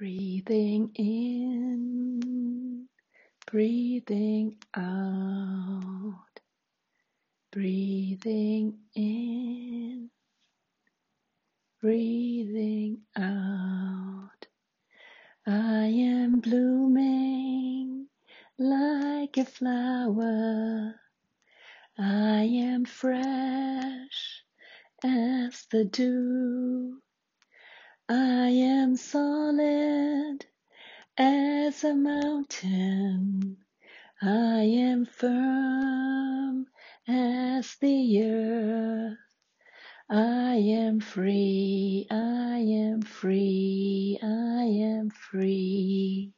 Breathing in, breathing out, breathing in, breathing out. I am blooming like a flower. I am fresh as the dew. Am solid as a mountain. I am firm as the earth. I am free, I am free, I am free.